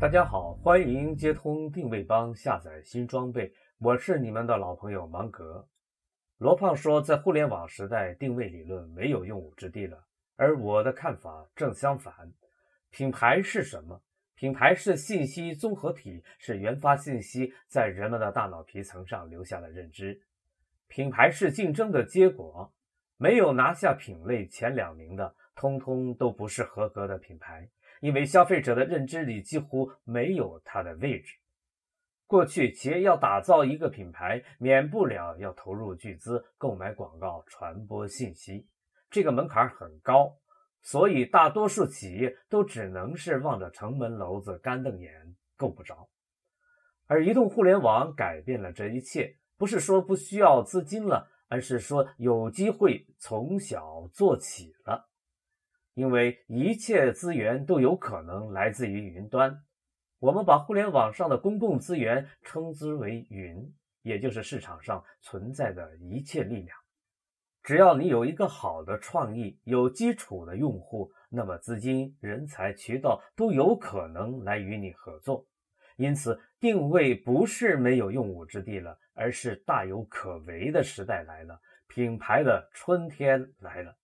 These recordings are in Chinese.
大家好，欢迎接通定位帮下载新装备，我是你们的老朋友芒格。罗胖说，在互联网时代，定位理论没有用武之地了。而我的看法正相反。品牌是什么？品牌是信息综合体，是原发信息在人们的大脑皮层上留下了认知。品牌是竞争的结果，没有拿下品类前两名的，通通都不是合格的品牌，因为消费者的认知里几乎没有它的位置。过去，企业要打造一个品牌，免不了要投入巨资购买广告、传播信息，这个门槛很高，所以大多数企业都只能是望着城门楼子干瞪眼，够不着。而移动互联网改变了这一切，不是说不需要资金了，而是说有机会从小做起了，因为一切资源都有可能来自于云端。我们把互联网上的公共资源称之为云，也就是市场上存在的一切力量。只要你有一个好的创意，有基础的用户，那么资金、人才、渠道都有可能来与你合作。因此，定位不是没有用武之地了，而是大有可为的时代来了，品牌的春天来了。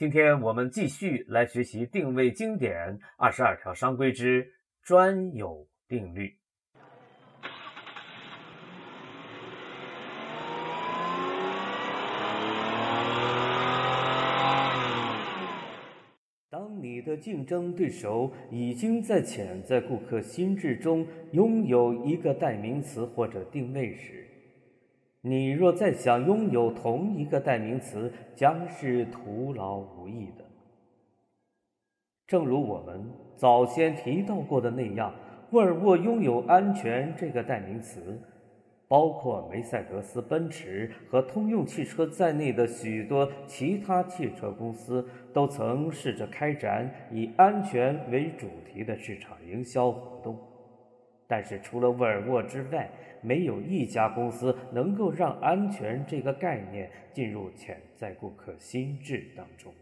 今天我们继续来学习定位经典二十二条商规之。专有定律。当你的竞争对手已经在潜在顾客心智中拥有一个代名词或者定位时，你若再想拥有同一个代名词，将是徒劳无益的。正如我们早先提到过的那样，沃尔沃拥有“安全”这个代名词，包括梅赛德斯奔驰和通用汽车在内的许多其他汽车公司都曾试着开展以安全为主题的市场营销活动，但是除了沃尔沃之外，没有一家公司能够让“安全”这个概念进入潜在顾客心智当中。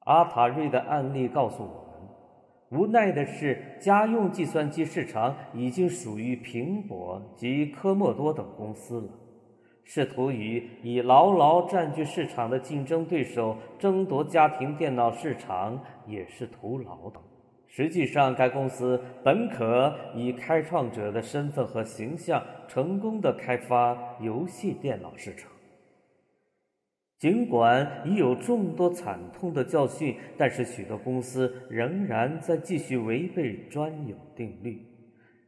阿塔瑞的案例告诉我们，无奈的是，家用计算机市场已经属于苹果及科莫多等公司了。试图与已牢牢占据市场的竞争对手争夺家庭电脑市场也是徒劳的。实际上，该公司本可以开创者的身份和形象，成功的开发游戏电脑市场。尽管已有众多惨痛的教训，但是许多公司仍然在继续违背专有定律。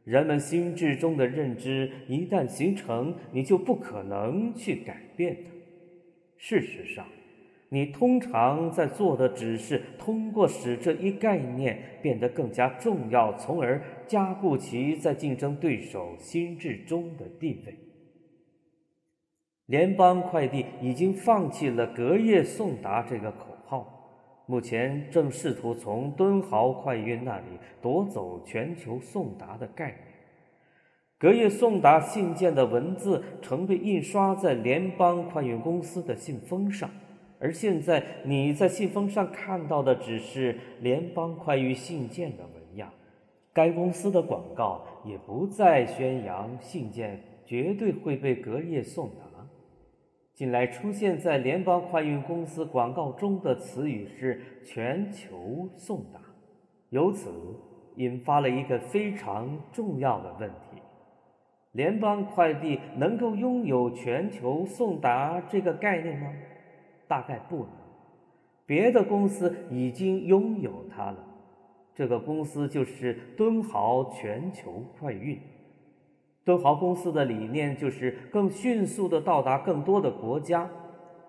人们心智中的认知一旦形成，你就不可能去改变它。事实上，你通常在做的只是通过使这一概念变得更加重要，从而加固其在竞争对手心智中的地位。联邦快递已经放弃了“隔夜送达”这个口号，目前正试图从敦豪快运那里夺走全球送达的概念。隔夜送达信件的文字曾被印刷在联邦快运公司的信封上，而现在你在信封上看到的只是联邦快运信件的纹样。该公司的广告也不再宣扬信件绝对会被隔夜送达。近来出现在联邦快运公司广告中的词语是“全球送达”，由此引发了一个非常重要的问题：联邦快递能够拥有“全球送达”这个概念吗？大概不能。别的公司已经拥有它了，这个公司就是敦豪全球快运。敦豪公司的理念就是更迅速地到达更多的国家。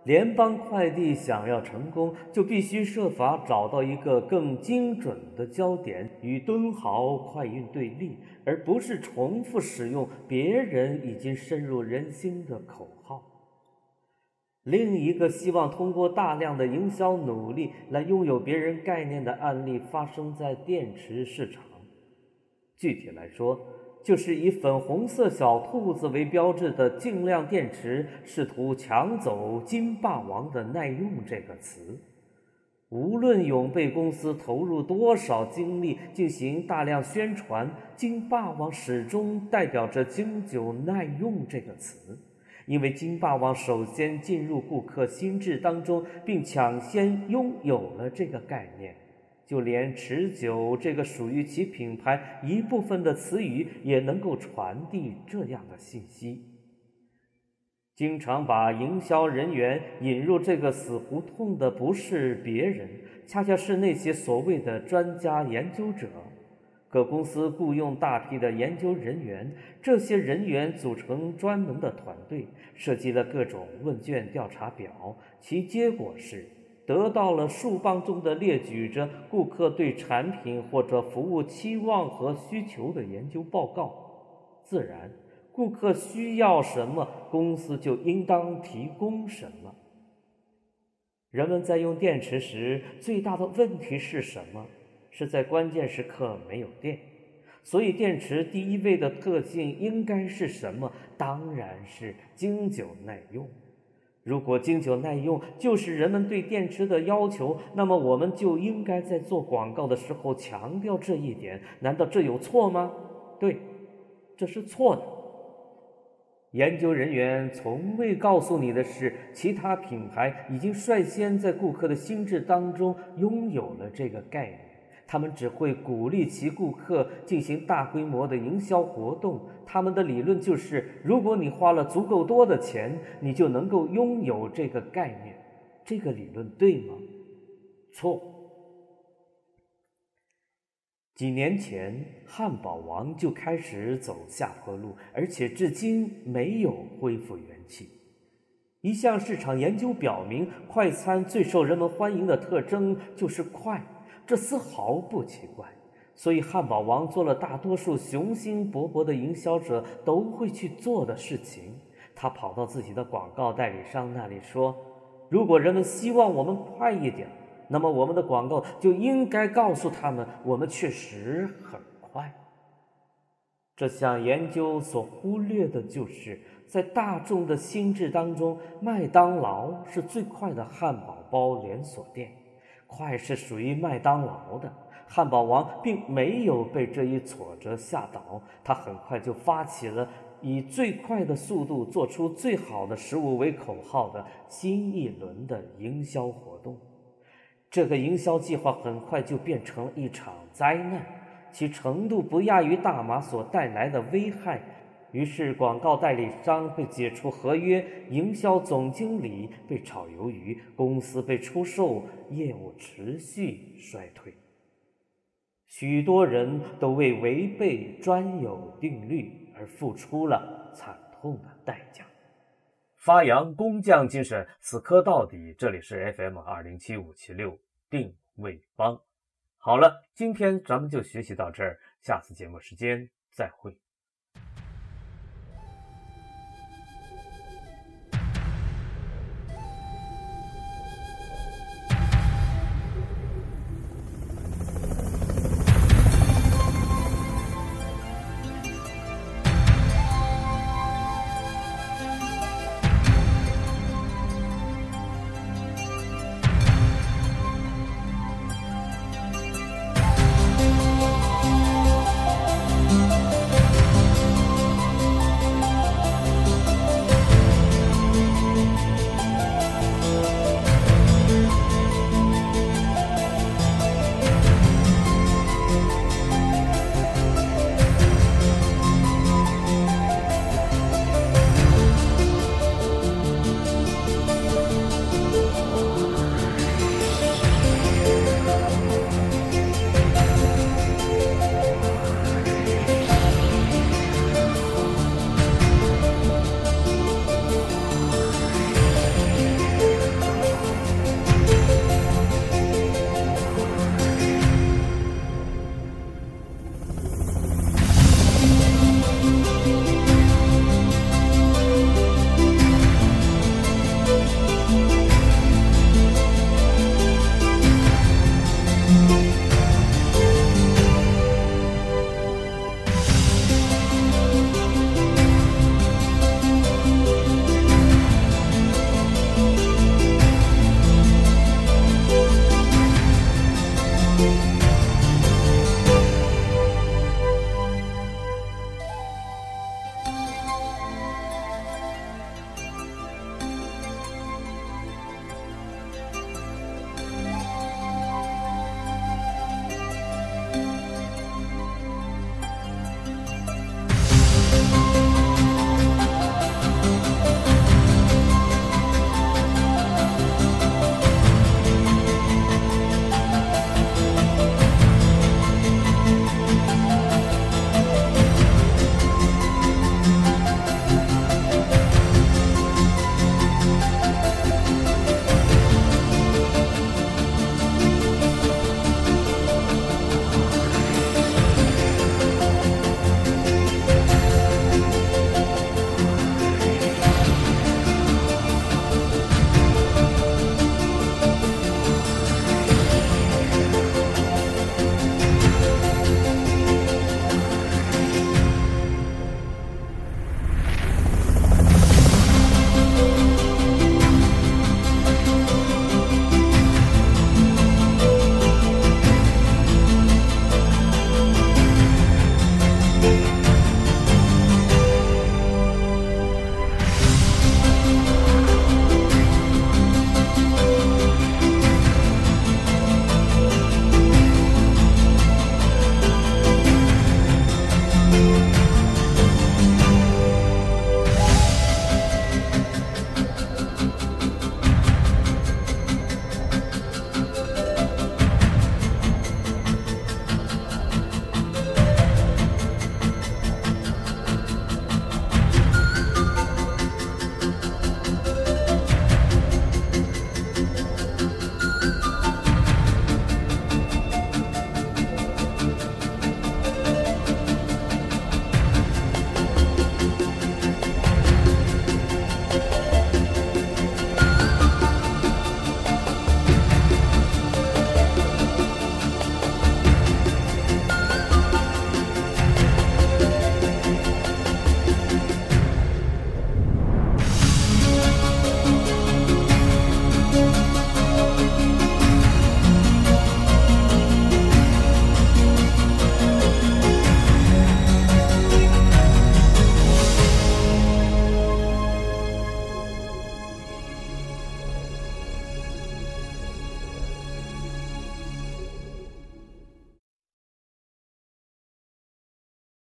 联邦快递想要成功，就必须设法找到一个更精准的焦点，与敦豪快运对立，而不是重复使用别人已经深入人心的口。另一个希望通过大量的营销努力来拥有别人概念的案例，发生在电池市场。具体来说，就是以粉红色小兔子为标志的净量电池，试图抢走“金霸王”的耐用这个词。无论永贝公司投入多少精力进行大量宣传，“金霸王”始终代表着经久耐用这个词，因为“金霸王”首先进入顾客心智当中，并抢先拥有了这个概念。就连“持久”这个属于其品牌一部分的词语，也能够传递这样的信息。经常把营销人员引入这个死胡同的，不是别人，恰恰是那些所谓的专家研究者。各公司雇佣大批的研究人员，这些人员组成专门的团队，设计了各种问卷调查表，其结果是。得到了数磅中的列举着顾客对产品或者服务期望和需求的研究报告，自然，顾客需要什么，公司就应当提供什么。人们在用电池时，最大的问题是什么？是在关键时刻没有电。所以，电池第一位的特性应该是什么？当然是经久耐用。如果经久耐用就是人们对电池的要求，那么我们就应该在做广告的时候强调这一点。难道这有错吗？对，这是错的。研究人员从未告诉你的是，其他品牌已经率先在顾客的心智当中拥有了这个概念。他们只会鼓励其顾客进行大规模的营销活动。他们的理论就是：如果你花了足够多的钱，你就能够拥有这个概念。这个理论对吗？错。几年前，汉堡王就开始走下坡路，而且至今没有恢复元气。一项市场研究表明，快餐最受人们欢迎的特征就是快。这丝毫不奇怪，所以汉堡王做了大多数雄心勃勃的营销者都会去做的事情。他跑到自己的广告代理商那里说：“如果人们希望我们快一点，那么我们的广告就应该告诉他们，我们确实很快。”这项研究所忽略的就是，在大众的心智当中，麦当劳是最快的汉堡包连锁店。快是属于麦当劳的，汉堡王并没有被这一挫折吓倒，他很快就发起了以最快的速度做出最好的食物为口号的新一轮的营销活动。这个营销计划很快就变成了一场灾难，其程度不亚于大麻所带来的危害。于是，广告代理商被解除合约，营销总经理被炒鱿鱼，公司被出售，业务持续衰退。许多人都为违背专有定律而付出了惨痛的代价。发扬工匠精神，死磕到底。这里是 FM 二零七五七六定位帮。好了，今天咱们就学习到这儿，下次节目时间再会。